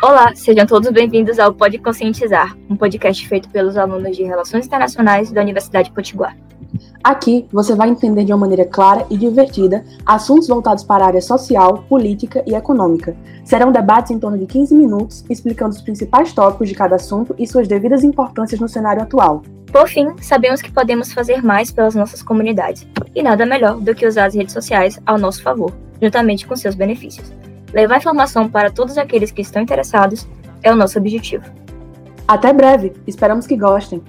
Olá, sejam todos bem-vindos ao Pode Conscientizar, um podcast feito pelos alunos de Relações Internacionais da Universidade Potiguar. Aqui você vai entender de uma maneira clara e divertida assuntos voltados para a área social, política e econômica. Serão debates em torno de 15 minutos, explicando os principais tópicos de cada assunto e suas devidas importâncias no cenário atual. Por fim, sabemos que podemos fazer mais pelas nossas comunidades, e nada melhor do que usar as redes sociais ao nosso favor, juntamente com seus benefícios. Levar informação para todos aqueles que estão interessados é o nosso objetivo. Até breve, esperamos que gostem!